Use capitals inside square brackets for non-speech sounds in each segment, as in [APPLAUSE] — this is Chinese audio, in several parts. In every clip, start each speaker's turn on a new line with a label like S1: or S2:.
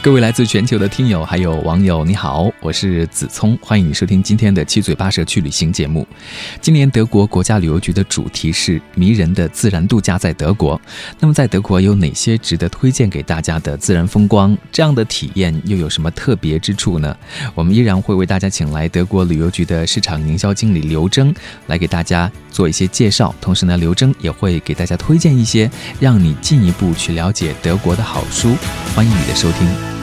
S1: 各位来自全球的听友还有网友，你好，我是子聪，欢迎你收听今天的七嘴八舌去旅行节目。今年德国国家旅游局的主题是迷人的自然度假在德国。那么在德国有哪些值得推荐给大家的自然风光？这样的体验又有什么特别之处呢？我们依然会为大家请来德国旅游局的市场营销经理刘征来给大家做一些介绍。同时呢，刘征也会给大家推荐一些让你进一步去了解德国的好书。欢迎你的收听。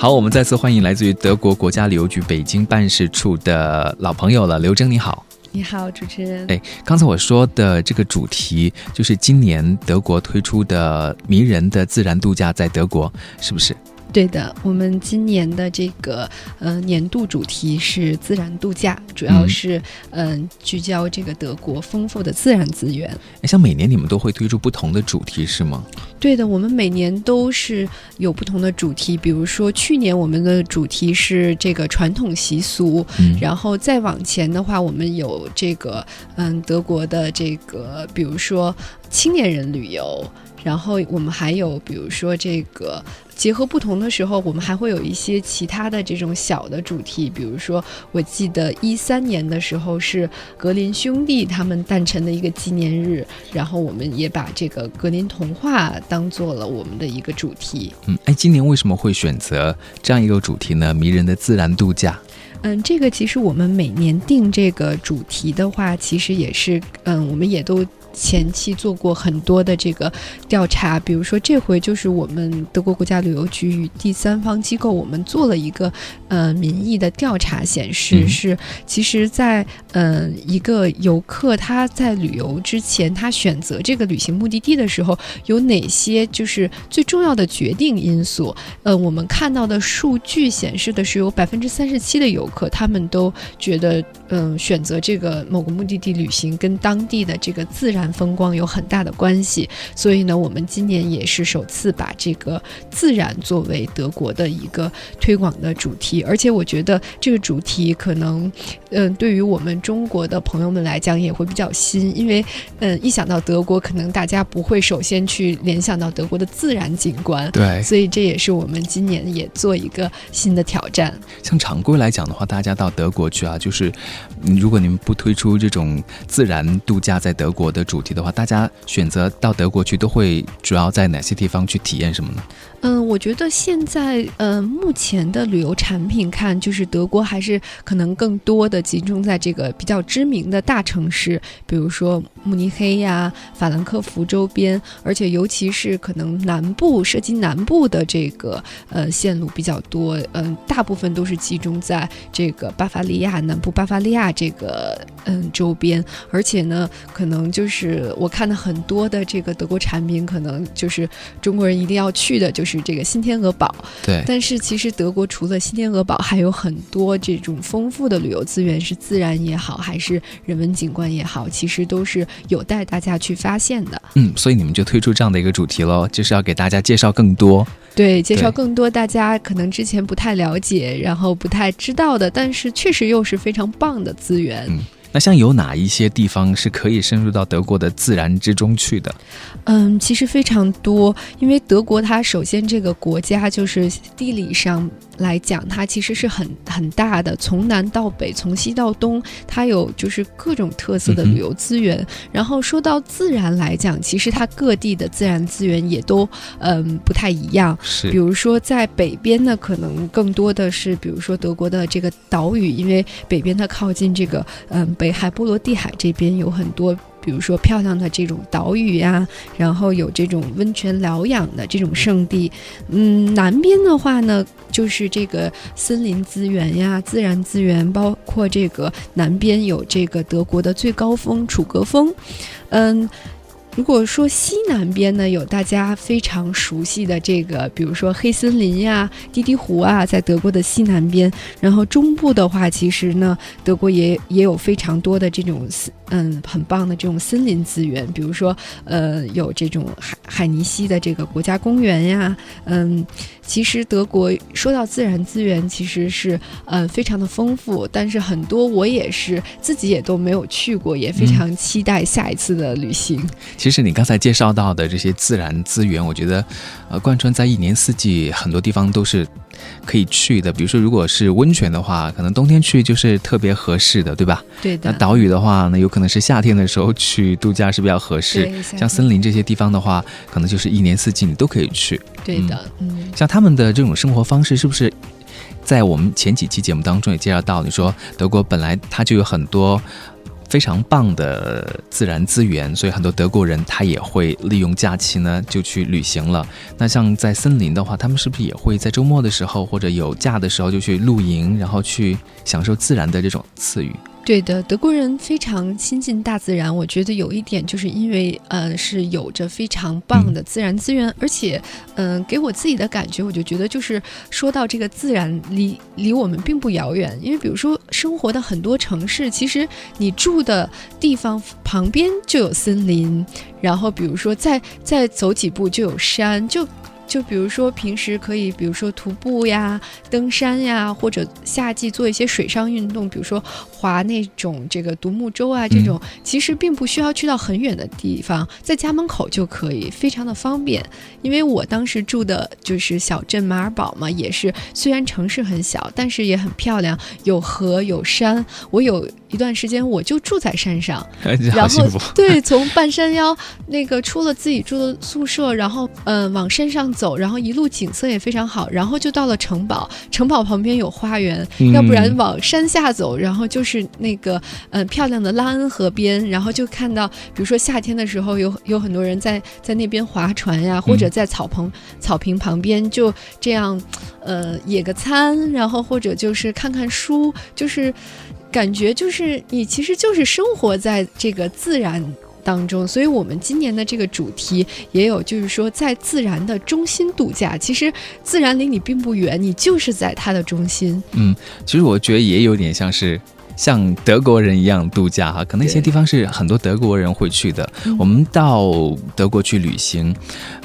S1: 好，我们再次欢迎来自于德国国家旅游局北京办事处的老朋友了，刘征，你好。
S2: 你好，主持人。
S1: 哎，刚才我说的这个主题就是今年德国推出的迷人的自然度假，在德国是不是？
S2: 对的，我们今年的这个呃年度主题是自然度假，主要是嗯聚焦这个德国丰富的自然资源。
S1: 哎，像每年你们都会推出不同的主题是吗？
S2: 对的，我们每年都是有不同的主题，比如说去年我们的主题是这个传统习俗，然后再往前的话，我们有这个嗯德国的这个，比如说青年人旅游。然后我们还有，比如说这个结合不同的时候，我们还会有一些其他的这种小的主题，比如说我记得一三年的时候是格林兄弟他们诞辰的一个纪念日，然后我们也把这个格林童话当做了我们的一个主题。
S1: 嗯，哎，今年为什么会选择这样一个主题呢？迷人的自然度假。
S2: 嗯，这个其实我们每年定这个主题的话，其实也是，嗯，我们也都。前期做过很多的这个调查，比如说这回就是我们德国国家旅游局与第三方机构，我们做了一个呃民意的调查，显示是其实，在嗯一个游客他在旅游之前，他选择这个旅行目的地的时候，有哪些就是最重要的决定因素？呃，我们看到的数据显示的是有百分之三十七的游客，他们都觉得嗯选择这个某个目的地旅行跟当地的这个自然。风光有很大的关系，所以呢，我们今年也是首次把这个自然作为德国的一个推广的主题，而且我觉得这个主题可能，嗯，对于我们中国的朋友们来讲也会比较新，因为，嗯，一想到德国，可能大家不会首先去联想到德国的自然景观，
S1: 对，
S2: 所以这也是我们今年也做一个新的挑战。
S1: 像常规来讲的话，大家到德国去啊，就是如果你们不推出这种自然度假在德国的。主题的话，大家选择到德国去，都会主要在哪些地方去体验什么呢？
S2: 嗯，我觉得现在，嗯，目前的旅游产品看，就是德国还是可能更多的集中在这个比较知名的大城市，比如说慕尼黑呀、法兰克福周边，而且尤其是可能南部涉及南部的这个呃线路比较多，嗯，大部分都是集中在这个巴伐利亚南部巴伐利亚这个嗯周边，而且呢，可能就是我看的很多的这个德国产品，可能就是中国人一定要去的，就是。是这个新天鹅堡，
S1: 对。
S2: 但是其实德国除了新天鹅堡，还有很多这种丰富的旅游资源，是自然也好，还是人文景观也好，其实都是有待大家去发现的。
S1: 嗯，所以你们就推出这样的一个主题喽，就是要给大家介绍更多，
S2: 对，介绍更多大家可能之前不太了解，然后不太知道的，但是确实又是非常棒的资源。
S1: 嗯。那像有哪一些地方是可以深入到德国的自然之中去的？
S2: 嗯，其实非常多，因为德国它首先这个国家就是地理上。来讲，它其实是很很大的，从南到北，从西到东，它有就是各种特色的旅游资源。然后说到自然来讲，其实它各地的自然资源也都嗯不太一样。
S1: 是，
S2: 比如说在北边呢，可能更多的是，比如说德国的这个岛屿，因为北边它靠近这个嗯北海波罗的海这边有很多。比如说漂亮的这种岛屿呀，然后有这种温泉疗养的这种圣地。嗯，南边的话呢，就是这个森林资源呀、自然资源，包括这个南边有这个德国的最高峰楚格峰。嗯。如果说西南边呢，有大家非常熟悉的这个，比如说黑森林呀、滴滴湖啊，在德国的西南边。然后中部的话，其实呢，德国也也有非常多的这种嗯很棒的这种森林资源，比如说呃有这种海海尼西的这个国家公园呀，嗯，其实德国说到自然资源，其实是呃非常的丰富，但是很多我也是自己也都没有去过，也非常期待下一次的旅行。
S1: 其你刚才介绍到的这些自然资源，我觉得呃贯穿在一年四季，很多地方都是。可以去的，比如说，如果是温泉的话，可能冬天去就是特别合适的，对吧？
S2: 对的。
S1: 那岛屿的话呢，有可能是夏天的时候去度假是比较合适。像森林这些地方的话，可能就是一年四季你都可以去。
S2: 对的，嗯。
S1: 像他们的这种生活方式，是不是在我们前几期节目当中也介绍到？你说德国本来它就有很多。非常棒的自然资源，所以很多德国人他也会利用假期呢就去旅行了。那像在森林的话，他们是不是也会在周末的时候或者有假的时候就去露营，然后去享受自然的这种赐予？
S2: 对的，德国人非常亲近大自然。我觉得有一点，就是因为呃是有着非常棒的自然资源，而且嗯给我自己的感觉，我就觉得就是说到这个自然离离我们并不遥远。因为比如说生活的很多城市，其实你住的地方旁边就有森林，然后比如说再再走几步就有山，就。就比如说平时可以，比如说徒步呀、登山呀，或者夏季做一些水上运动，比如说划那种这个独木舟啊，这种其实并不需要去到很远的地方，在家门口就可以，非常的方便。因为我当时住的就是小镇马尔堡嘛，也是虽然城市很小，但是也很漂亮，有河有山。我有一段时间我就住在山上，[LAUGHS] 然后对，从半山腰那个出了自己住的宿舍，然后嗯往山上。走，然后一路景色也非常好，然后就到了城堡，城堡旁边有花园，要不然往山下走，然后就是那个嗯漂亮的拉恩河边，然后就看到，比如说夏天的时候有有很多人在在那边划船呀，或者在草棚草坪旁边就这样，呃野个餐，然后或者就是看看书，就是感觉就是你其实就是生活在这个自然。当中，所以我们今年的这个主题也有，就是说在自然的中心度假。其实自然离你并不远，你就是在它的中心。
S1: 嗯，其实我觉得也有点像是像德国人一样度假哈，可能一些地方是很多德国人会去的。我们到德国去旅行。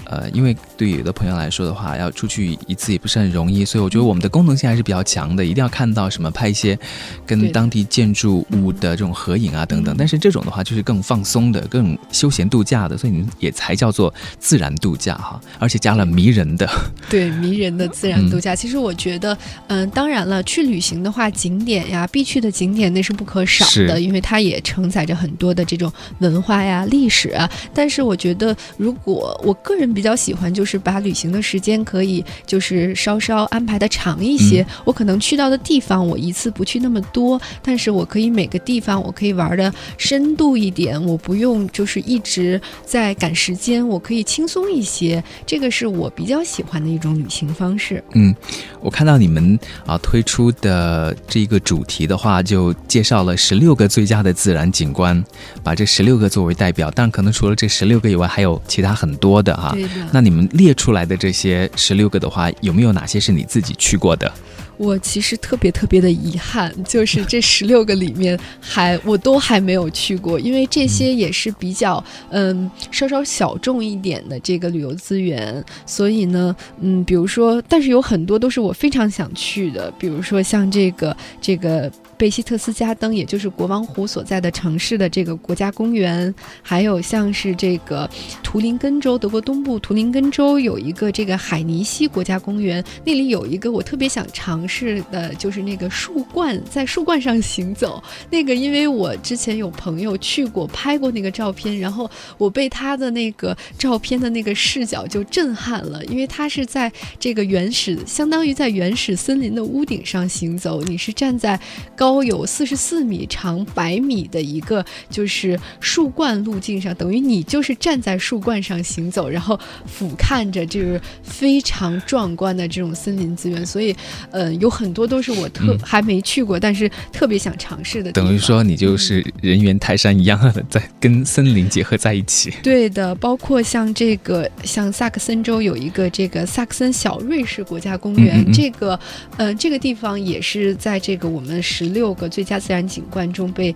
S1: 呃，因为对有的朋友来说的话，要出去一次也不是很容易，所以我觉得我们的功能性还是比较强的，一定要看到什么拍一些跟当地建筑物的这种合影啊等等。但是这种的话就是更放松的、更休闲度假的，所以你们也才叫做自然度假哈，而且加了迷人的。[LAUGHS]
S2: 对，迷人的自然度假。其实我觉得，嗯，当然了，去旅行的话，景点呀，必去的景点那是不可少的，因为它也承载着很多的这种文化呀、历史啊。但是我觉得，如果我个人。比较喜欢就是把旅行的时间可以就是稍稍安排的长一些。我可能去到的地方我一次不去那么多，但是我可以每个地方我可以玩的深度一点，我不用就是一直在赶时间，我可以轻松一些。这个是我比较喜欢的一种旅行方式。
S1: 嗯，我看到你们啊推出的这个主题的话，就介绍了十六个最佳的自然景观，把这十六个作为代表。但可能除了这十六个以外，还有其他很多的哈。那你们列出来的这些十六个的话，有没有哪些是你自己去过的？
S2: 我其实特别特别的遗憾，就是这 [LAUGHS] 十六个里面还我都还没有去过，因为这些也是比较嗯稍稍小众一点的这个旅游资源，所以呢，嗯，比如说，但是有很多都是我非常想去的，比如说像这个这个。贝希特斯加登，也就是国王湖所在的城市的这个国家公园，还有像是这个图林根州，德国东部图林根州有一个这个海尼西国家公园，那里有一个我特别想尝试的，就是那个树冠，在树冠上行走。那个因为我之前有朋友去过，拍过那个照片，然后我被他的那个照片的那个视角就震撼了，因为他是在这个原始，相当于在原始森林的屋顶上行走，你是站在高。高有四十四米、长百米的一个就是树冠路径上，等于你就是站在树冠上行走，然后俯瞰着这个非常壮观的这种森林资源。所以，呃，有很多都是我特还没去过，但是特别想尝试的。
S1: 等于说，你就是人猿泰山一样的，在跟森林结合在一起。
S2: 对的，包括像这个，像萨克森州有一个这个萨克森小瑞士国家公园，这个，呃，这个地方也是在这个我们十六个最佳自然景观中被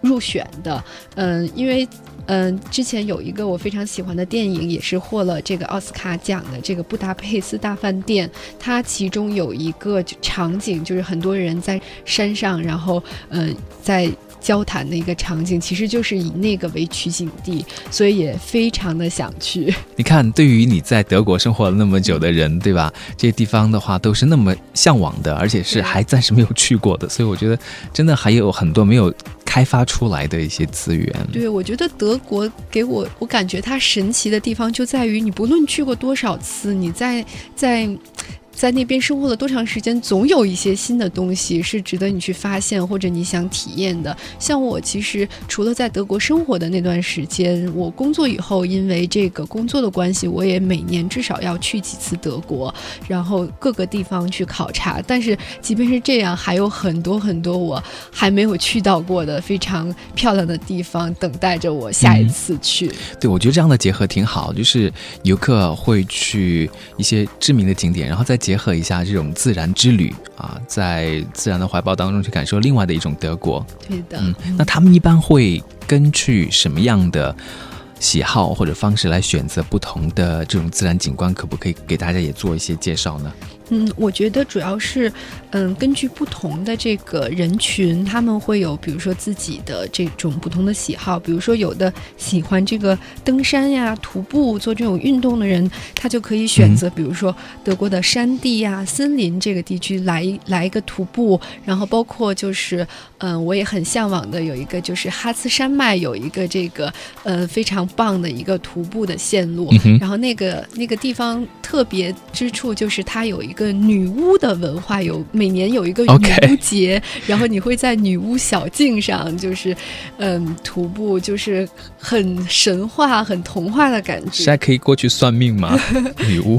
S2: 入选的。嗯，因为，嗯，之前有一个我非常喜欢的电影，也是获了这个奥斯卡奖的这个《布达佩斯大饭店》，它其中有一个场景，就是很多人在山上，然后，嗯，在。交谈的一个场景，其实就是以那个为取景地，所以也非常的想去。[LAUGHS]
S1: 你看，对于你在德国生活了那么久的人，对吧？这些地方的话都是那么向往的，而且是还暂时没有去过的，所以我觉得真的还有很多没有开发出来的一些资源。
S2: 对，我觉得德国给我，我感觉它神奇的地方就在于，你不论去过多少次，你在在。在那边生活了多长时间，总有一些新的东西是值得你去发现或者你想体验的。像我其实除了在德国生活的那段时间，我工作以后，因为这个工作的关系，我也每年至少要去几次德国，然后各个地方去考察。但是即便是这样，还有很多很多我还没有去到过的非常漂亮的地方等待着我下一次去。
S1: 对，我觉得这样的结合挺好，就是游客会去一些知名的景点，然后再。结合一下这种自然之旅啊，在自然的怀抱当中去感受另外的一种德国。
S2: 对的，嗯，
S1: 那他们一般会根据什么样的喜好或者方式来选择不同的这种自然景观？可不可以给大家也做一些介绍呢？
S2: 嗯，我觉得主要是，嗯，根据不同的这个人群，他们会有，比如说自己的这种不同的喜好。比如说，有的喜欢这个登山呀、徒步做这种运动的人，他就可以选择，比如说德国的山地呀、森林这个地区来来一个徒步。然后，包括就是，嗯，我也很向往的有一个就是哈茨山脉有一个这个，呃，非常棒的一个徒步的线路。然后，那个那个地方特别之处就是它有一。个女巫的文化有每年有一个女巫节，然后你会在女巫小径上，就是嗯徒步，就是很神话、很童话的感觉。
S1: 现在可以过去算命吗？[LAUGHS] 女巫？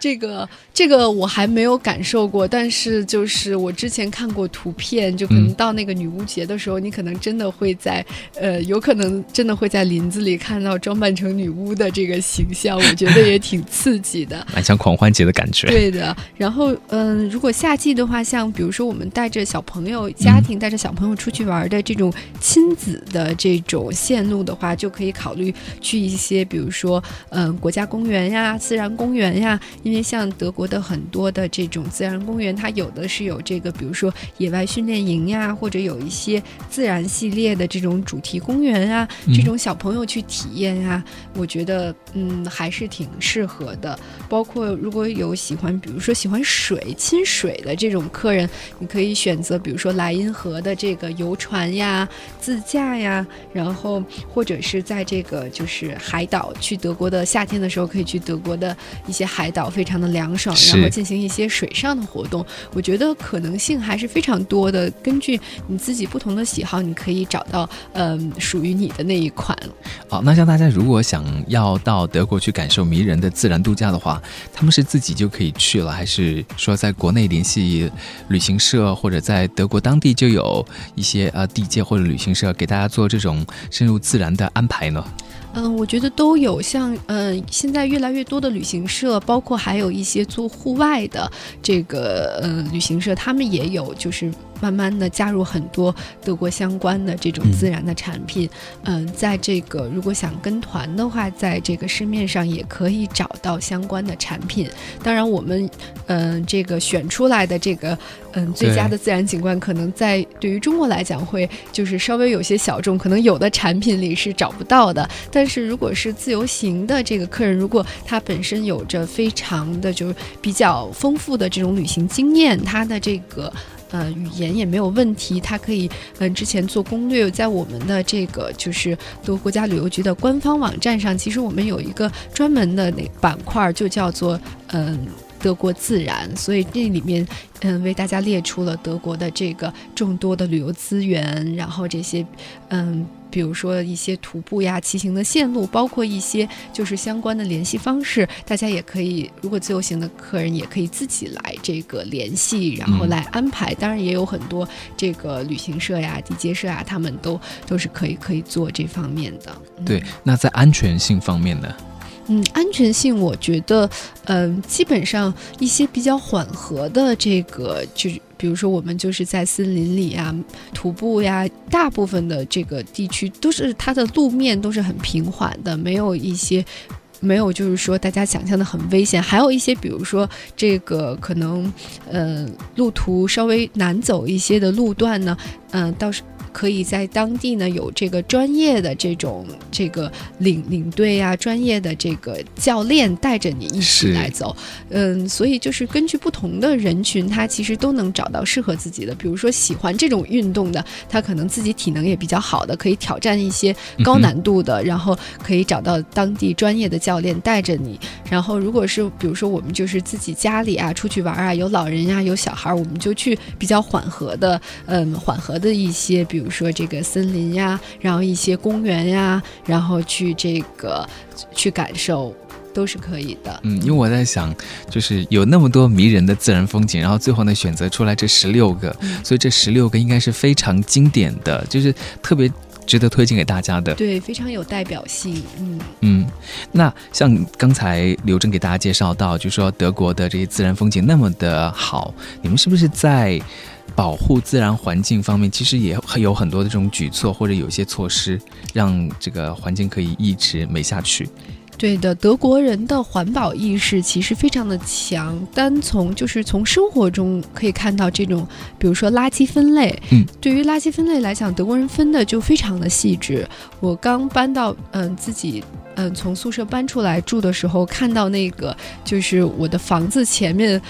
S2: 这个这个我还没有感受过，但是就是我之前看过图片，就可能到那个女巫节的时候，你可能真的会在呃，有可能真的会在林子里看到装扮成女巫的这个形象，我觉得也挺刺激的，[LAUGHS]
S1: 蛮像狂欢节的感觉。
S2: 对的。然后，嗯，如果夏季的话，像比如说我们带着小朋友、家庭带着小朋友出去玩的这种亲子的这种线路的话，就可以考虑去一些，比如说，嗯，国家公园呀、自然公园呀。因为像德国的很多的这种自然公园，它有的是有这个，比如说野外训练营呀，或者有一些自然系列的这种主题公园啊，这种小朋友去体验呀，我觉得，嗯，还是挺适合的。包括如果有喜欢，比如说。喜欢水、亲水的这种客人，你可以选择，比如说莱茵河的这个游船呀、自驾呀，然后或者是在这个就是海岛，去德国的夏天的时候，可以去德国的一些海岛，非常的凉爽，然后进行一些水上的活动。我觉得可能性还是非常多的。根据你自己不同的喜好，你可以找到嗯属于你的那一款。
S1: 好，那像大家如果想要到德国去感受迷人的自然度假的话，他们是自己就可以去了。还是说，在国内联系旅行社，或者在德国当地就有一些呃地界或者旅行社给大家做这种深入自然的安排呢？
S2: 嗯，我觉得都有。像呃，现在越来越多的旅行社，包括还有一些做户外的这个呃旅行社，他们也有就是。慢慢的加入很多德国相关的这种自然的产品，嗯，在这个如果想跟团的话，在这个市面上也可以找到相关的产品。当然，我们嗯这个选出来的这个嗯最佳的自然景观，可能在对于中国来讲会就是稍微有些小众，可能有的产品里是找不到的。但是如果是自由行的这个客人，如果他本身有着非常的就是比较丰富的这种旅行经验，他的这个。呃，语言也没有问题，他可以，嗯，之前做攻略，在我们的这个就是德国家旅游局的官方网站上，其实我们有一个专门的那板块，就叫做嗯。德国自然，所以这里面嗯为大家列出了德国的这个众多的旅游资源，然后这些嗯。比如说一些徒步呀、骑行的线路，包括一些就是相关的联系方式，大家也可以，如果自由行的客人也可以自己来这个联系，然后来安排。当然也有很多这个旅行社呀、地接社啊，他们都都是可以可以做这方面的。
S1: 对，那在安全性方面呢？
S2: 嗯，安全性我觉得，嗯，基本上一些比较缓和的这个，就是比如说我们就是在森林里啊徒步呀，大部分的这个地区都是它的路面都是很平缓的，没有一些没有就是说大家想象的很危险，还有一些比如说这个可能，呃，路途稍微难走一些的路段呢，嗯，倒是。可以在当地呢有这个专业的这种这个领领队啊，专业的这个教练带着你一起来走，嗯，所以就是根据不同的人群，他其实都能找到适合自己的。比如说喜欢这种运动的，他可能自己体能也比较好的，可以挑战一些高难度的，然后可以找到当地专业的教练带着你。然后如果是比如说我们就是自己家里啊出去玩啊，有老人呀有小孩，我们就去比较缓和的，嗯，缓和的一些，比如。比如说这个森林呀，然后一些公园呀，然后去这个去感受，都是可以的。
S1: 嗯，因为我在想，就是有那么多迷人的自然风景，然后最后呢选择出来这十六个，所以这十六个应该是非常经典的，就是特别值得推荐给大家的。
S2: 对，非常有代表性。嗯
S1: 嗯，那像刚才刘真给大家介绍到，就说德国的这些自然风景那么的好，你们是不是在？保护自然环境方面，其实也有很多的这种举措，或者有一些措施，让这个环境可以一直美下去。
S2: 对的，德国人的环保意识其实非常的强。单从就是从生活中可以看到这种，比如说垃圾分类。
S1: 嗯，
S2: 对于垃圾分类来讲，德国人分的就非常的细致。我刚搬到嗯自己嗯从宿舍搬出来住的时候，看到那个就是我的房子前面。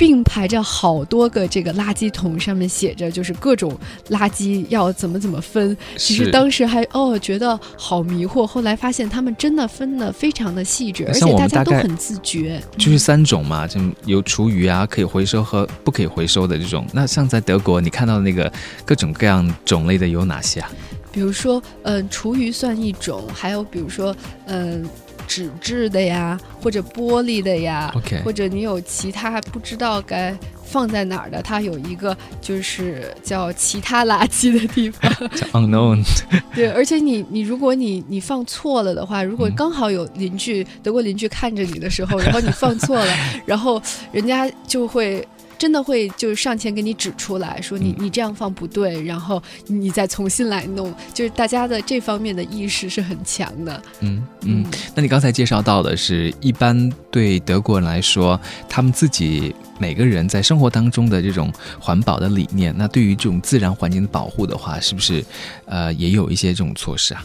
S2: 并排着好多个这个垃圾桶，上面写着就是各种垃圾要怎么怎么分。其实当时还哦觉得好迷惑，后来发现他们真的分的非常的细致，而且大家都很自觉。
S1: 就是三种嘛，就有厨余啊，可以回收和不可以回收的这种。那像在德国，你看到的那个各种各样种类的有哪些啊？
S2: 比如说，嗯，厨余算一种，还有比如说，嗯。纸质的呀，或者玻璃的呀，或者你有其他不知道该放在哪儿的，它有一个就是叫其他垃圾的地方，[LAUGHS]
S1: unknown。[LAUGHS]
S2: 对，而且你你如果你你放错了的话，如果刚好有邻居德国邻居看着你的时候，然后你放错了，[LAUGHS] 然后人家就会。真的会就是上前给你指出来说你你这样放不对，然后你再重新来弄，就是大家的这方面的意识是很强的。
S1: 嗯嗯，那你刚才介绍到的是一般对德国人来说，他们自己每个人在生活当中的这种环保的理念，那对于这种自然环境的保护的话，是不是呃也有一些这种措施啊？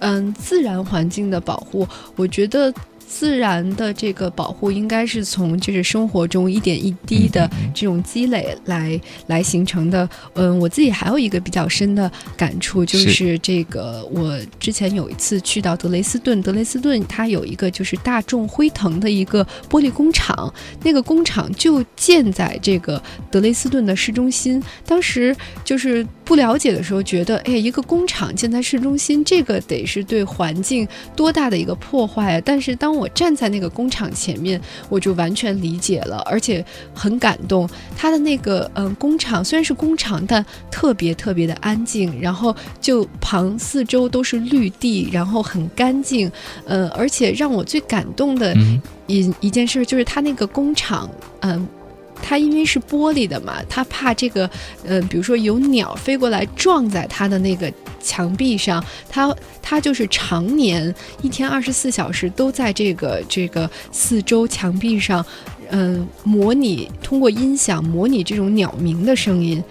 S2: 嗯，自然环境的保护，我觉得。自然的这个保护应该是从就是生活中一点一滴的这种积累来来形成的。嗯，我自己还有一个比较深的感触，就是这个我之前有一次去到德雷斯顿，德雷斯顿它有一个就是大众辉腾的一个玻璃工厂，那个工厂就建在这个德雷斯顿的市中心。当时就是不了解的时候，觉得哎，一个工厂建在市中心，这个得是对环境多大的一个破坏啊！但是当我站在那个工厂前面，我就完全理解了，而且很感动。他的那个嗯，工厂虽然是工厂，但特别特别的安静。然后就旁四周都是绿地，然后很干净。呃，而且让我最感动的一一件事就是他那个工厂，嗯。它因为是玻璃的嘛，它怕这个，呃，比如说有鸟飞过来撞在它的那个墙壁上，它它就是常年一天二十四小时都在这个这个四周墙壁上，嗯，模拟通过音响模拟这种鸟鸣的声音，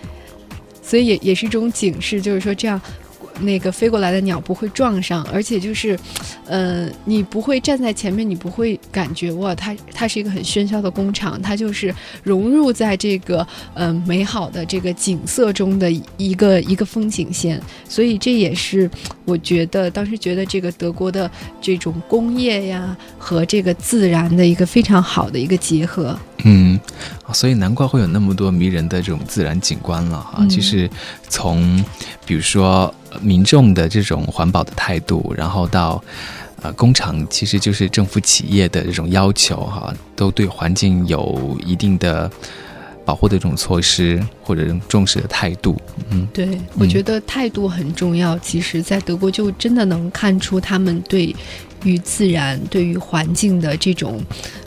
S2: 所以也也是一种警示，就是说这样。那个飞过来的鸟不会撞上，而且就是，呃，你不会站在前面，你不会感觉哇，它它是一个很喧嚣的工厂，它就是融入在这个呃美好的这个景色中的一个一个风景线，所以这也是我觉得当时觉得这个德国的这种工业呀和这个自然的一个非常好的一个结合。
S1: 嗯，所以难怪会有那么多迷人的这种自然景观了哈。其实从比如说民众的这种环保的态度，然后到呃工厂，其实就是政府企业的这种要求哈，都对环境有一定的。保护的这种措施或者重视的态度，
S2: 嗯，对，我觉得态度很重要。其实，在德国就真的能看出他们对于自然、对于环境的这种，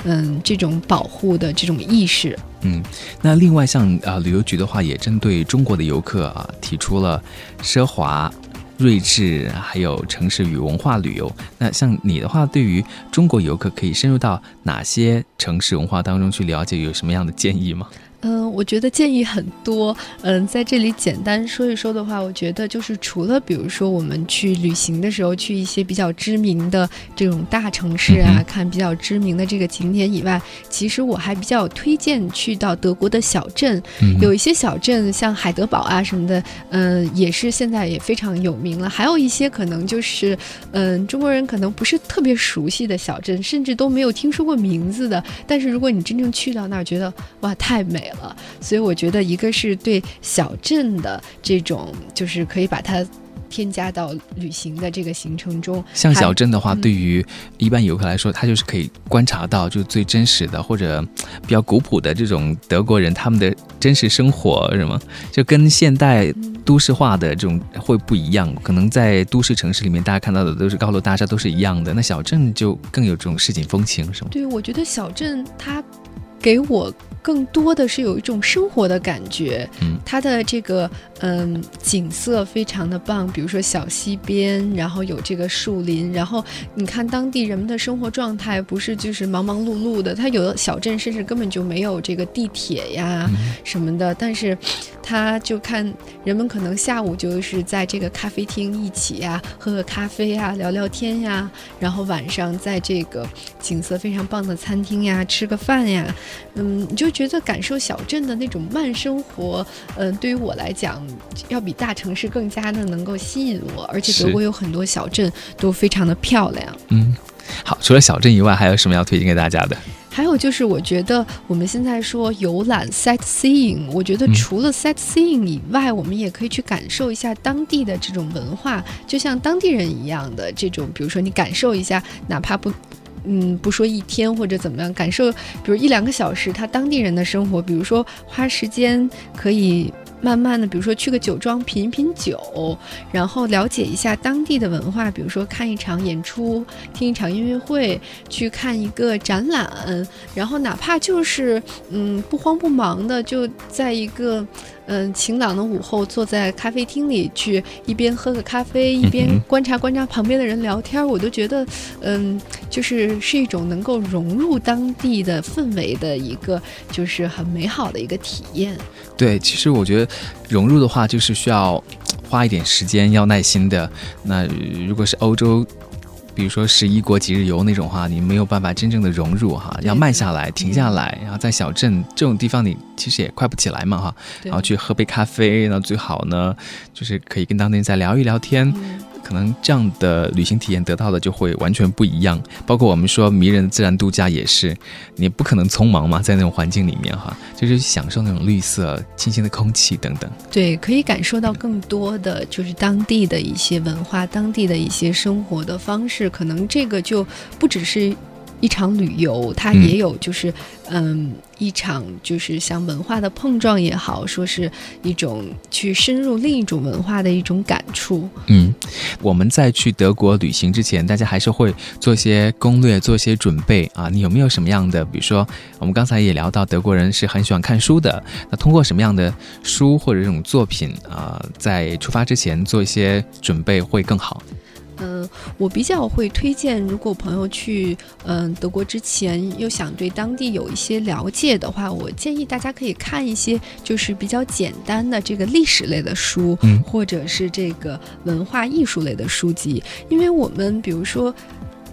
S2: 嗯，这种保护的这种意识。
S1: 嗯，那另外像啊旅游局的话，也针对中国的游客啊提出了奢华、睿智，还有城市与文化旅游。那像你的话，对于中国游客可以深入到哪些城市文化当中去了解，有什么样的建议吗？
S2: 嗯，我觉得建议很多。嗯，在这里简单说一说的话，我觉得就是除了比如说我们去旅行的时候去一些比较知名的这种大城市啊，看比较知名的这个景点以外，其实我还比较推荐去到德国的小镇。有一些小镇像海德堡啊什么的，嗯，也是现在也非常有名了。还有一些可能就是嗯，中国人可能不是特别熟悉的小镇，甚至都没有听说过名字的。但是如果你真正去到那儿，觉得哇，太美。了，所以我觉得一个是对小镇的这种，就是可以把它添加到旅行的这个行程中。
S1: 像小镇的话，对于一般游客来说，他就是可以观察到就最真实的或者比较古朴的这种德国人他们的真实生活，什么就跟现代都市化的这种会不一样。可能在都市城市里面，大家看到的都是高楼大厦，都是一样的。那小镇就更有这种市井风情，是吗？
S2: 对，我觉得小镇它给我。更多的是有一种生活的感觉，嗯，它的这个嗯景色非常的棒，比如说小溪边，然后有这个树林，然后你看当地人们的生活状态不是就是忙忙碌碌的，它有的小镇甚至根本就没有这个地铁呀什么的，但是它就看人们可能下午就是在这个咖啡厅一起呀喝喝咖啡呀聊聊天呀，然后晚上在这个景色非常棒的餐厅呀吃个饭呀，嗯，你就。觉得感受小镇的那种慢生活，嗯，对于我来讲，要比大城市更加的能够吸引我。而且德国有很多小镇都非常的漂亮。
S1: 嗯，好，除了小镇以外，还有什么要推荐给大家的？
S2: 还有就是，我觉得我们现在说游览 sightseeing，我觉得除了 sightseeing 以外，我们也可以去感受一下当地的这种文化，就像当地人一样的这种，比如说你感受一下，哪怕不。嗯，不说一天或者怎么样，感受，比如一两个小时，他当地人的生活，比如说花时间可以。慢慢的，比如说去个酒庄品一品酒，然后了解一下当地的文化，比如说看一场演出，听一场音乐会，去看一个展览，然后哪怕就是嗯不慌不忙的就在一个嗯晴朗的午后，坐在咖啡厅里去一边喝个咖啡，一边观察观察旁边的人聊天，我都觉得嗯就是是一种能够融入当地的氛围的一个就是很美好的一个体验。
S1: 对，其实我觉得融入的话，就是需要花一点时间，要耐心的。那如果是欧洲，比如说十一国几日游那种话，你没有办法真正的融入哈，要慢下来，停下来，然后在小镇这种地方，你其实也快不起来嘛哈。然后去喝杯咖啡，那最好呢，就是可以跟当地人再聊一聊天。可能这样的旅行体验得到的就会完全不一样，包括我们说迷人的自然度假也是，你不可能匆忙嘛，在那种环境里面哈，就是享受那种绿色、清新的空气等等。
S2: 对，可以感受到更多的就是当地的一些文化、当地的一些生活的方式，可能这个就不只是。一场旅游，它也有就是，嗯，一场就是像文化的碰撞也好，说是一种去深入另一种文化的一种感触。
S1: 嗯，我们在去德国旅行之前，大家还是会做一些攻略，做一些准备啊。你有没有什么样的，比如说我们刚才也聊到，德国人是很喜欢看书的，那通过什么样的书或者这种作品啊，在出发之前做一些准备会更好？
S2: 嗯，我比较会推荐，如果朋友去嗯德国之前又想对当地有一些了解的话，我建议大家可以看一些就是比较简单的这个历史类的书，或者是这个文化艺术类的书籍，因为我们比如说。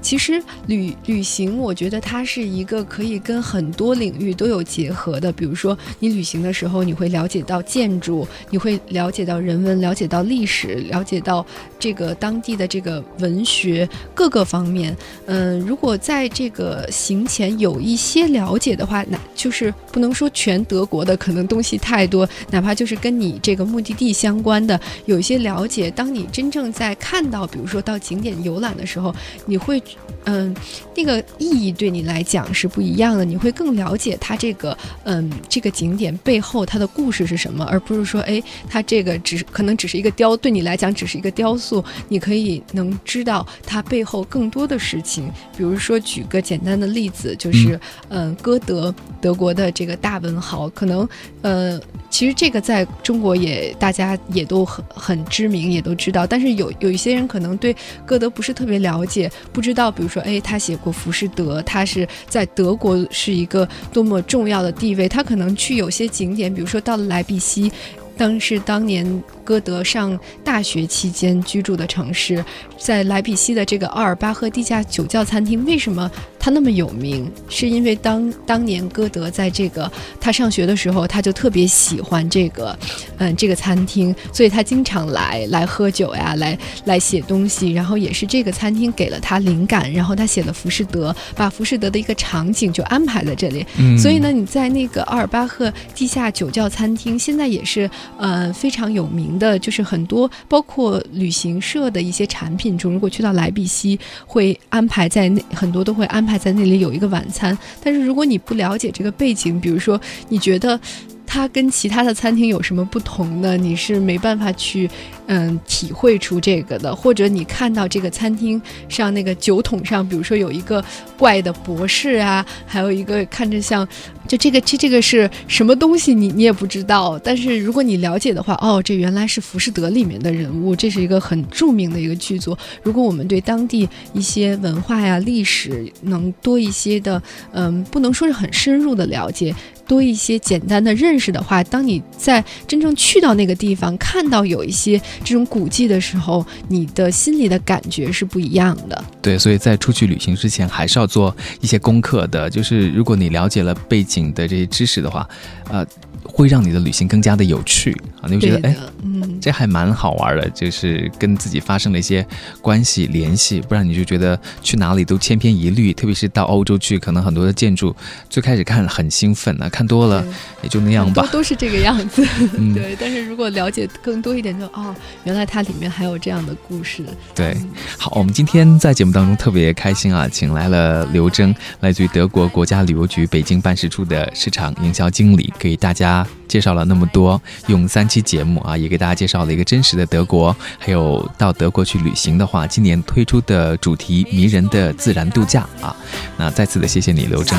S2: 其实旅旅行，我觉得它是一个可以跟很多领域都有结合的。比如说，你旅行的时候，你会了解到建筑，你会了解到人文，了解到历史，了解到这个当地的这个文学各个方面。嗯，如果在这个行前有一些了解的话，那就是不能说全德国的可能东西太多，哪怕就是跟你这个目的地相关的有一些了解。当你真正在看到，比如说到景点游览的时候，你会，嗯，那个意义对你来讲是不一样的。你会更了解它这个，嗯，这个景点背后它的故事是什么，而不是说，哎，它这个只可能只是一个雕，对你来讲只是一个雕塑。你可以能知道它背后更多的事情。比如说，举个简单的例子，就是，嗯，歌德，德国的这个大文豪，可能，呃，其实这个在中国也大家也都很很知名，也都知道。但是有有一些人可能对歌德不是特别了解，不知到，比如说，哎，他写过《浮士德》，他是在德国是一个多么重要的地位。他可能去有些景点，比如说到了莱比锡，当时当年。歌德上大学期间居住的城市，在莱比锡的这个奥尔巴赫地下酒窖餐厅，为什么它那么有名？是因为当当年歌德在这个他上学的时候，他就特别喜欢这个，嗯，这个餐厅，所以他经常来来喝酒呀，来来写东西。然后也是这个餐厅给了他灵感，然后他写了《浮士德》，把《浮士德》的一个场景就安排在这里。所以呢，你在那个奥尔巴赫地下酒窖餐厅，现在也是呃非常有名。的就是很多，包括旅行社的一些产品中，如果去到莱比锡，会安排在那很多都会安排在那里有一个晚餐。但是如果你不了解这个背景，比如说你觉得它跟其他的餐厅有什么不同呢？你是没办法去嗯体会出这个的。或者你看到这个餐厅上那个酒桶上，比如说有一个怪的博士啊，还有一个看着像。就这个，这这个是什么东西？你你也不知道。但是如果你了解的话，哦，这原来是《浮士德》里面的人物，这是一个很著名的一个剧作。如果我们对当地一些文化呀、历史能多一些的，嗯，不能说是很深入的了解。多一些简单的认识的话，当你在真正去到那个地方，看到有一些这种古迹的时候，你的心里的感觉是不一样的。
S1: 对，所以在出去旅行之前，还是要做一些功课的。就是如果你了解了背景的这些知识的话，呃。会让你的旅行更加的有趣！你会觉得哎，嗯，这还蛮好玩的，就是跟自己发生了一些关系联系，不然你就觉得去哪里都千篇一律。特别是到欧洲去，可能很多的建筑最开始看很兴奋啊，看多了也就那样吧，
S2: 都是这个样子。[LAUGHS] 对，但是如果了解更多一点，就哦，原来它里面还有这样的故事。
S1: 对，好，我们今天在节目当中特别开心啊，请来了刘征，来自于德国国家旅游局北京办事处的市场营销经理，给大家。介绍了那么多，用三期节目啊，也给大家介绍了一个真实的德国。还有到德国去旅行的话，今年推出的主题迷人的自然度假啊。那再次的谢谢你，刘真。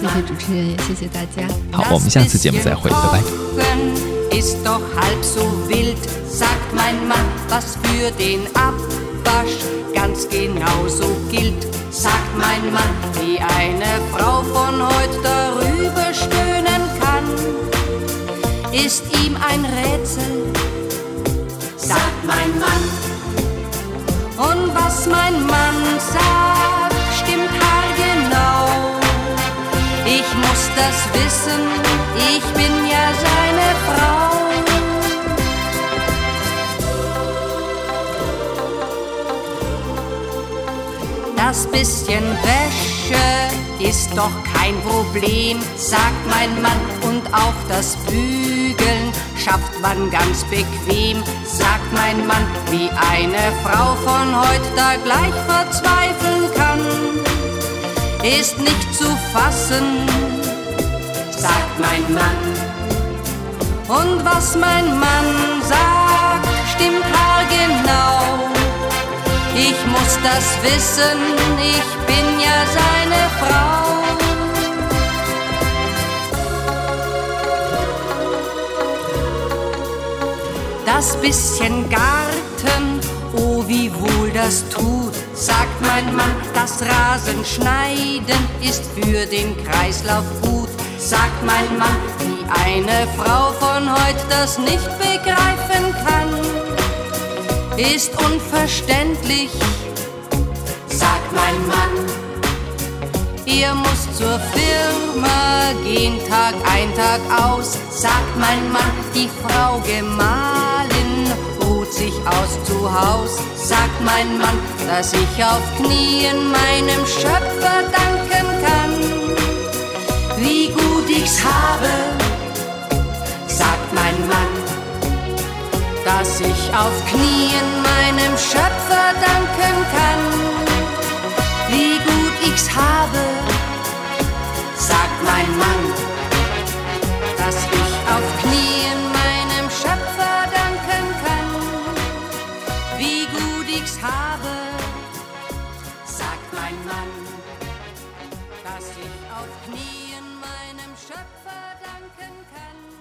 S2: 谢谢主持人，也谢谢大家。
S1: 好，我们下次节目再会，拜拜。
S3: ist ihm ein Rätsel, sagt mein Mann. Und was mein Mann sagt, stimmt haargenau. Ich muss das wissen, ich bin ja seine Frau. Das bisschen Wäsche ist doch kein Problem, sagt mein Mann, und auch das Bügeln schafft man ganz bequem, sagt mein Mann, wie eine Frau von heut da gleich verzweifeln kann, ist nicht zu fassen, sagt mein Mann. Und was mein Mann sagt, stimmt haargenau. Ich muss das wissen, ich bin ja seine Frau. das bisschen Garten, oh wie wohl das tut, sagt mein Mann, das Rasenschneiden ist für den Kreislauf gut, sagt mein Mann, wie eine Frau von heut das nicht begreifen kann, ist unverständlich, sagt mein Mann. ihr müsst zur Firma gehen, Tag ein, Tag aus, sagt mein Mann, die Frau Gemahlin ruht sich aus zu Haus, sagt mein Mann, dass ich auf Knien meinem Schöpfer danken kann. Wie gut ich's habe, sagt mein Mann, dass ich auf Knien meinem Schöpfer danken kann. Wie gut ich's habe, sagt mein Mann, dass ich auf Knien meinem Schöpfer danken kann. Wie gut ich's habe, sagt mein Mann, dass ich auf Knien meinem Schöpfer danken kann.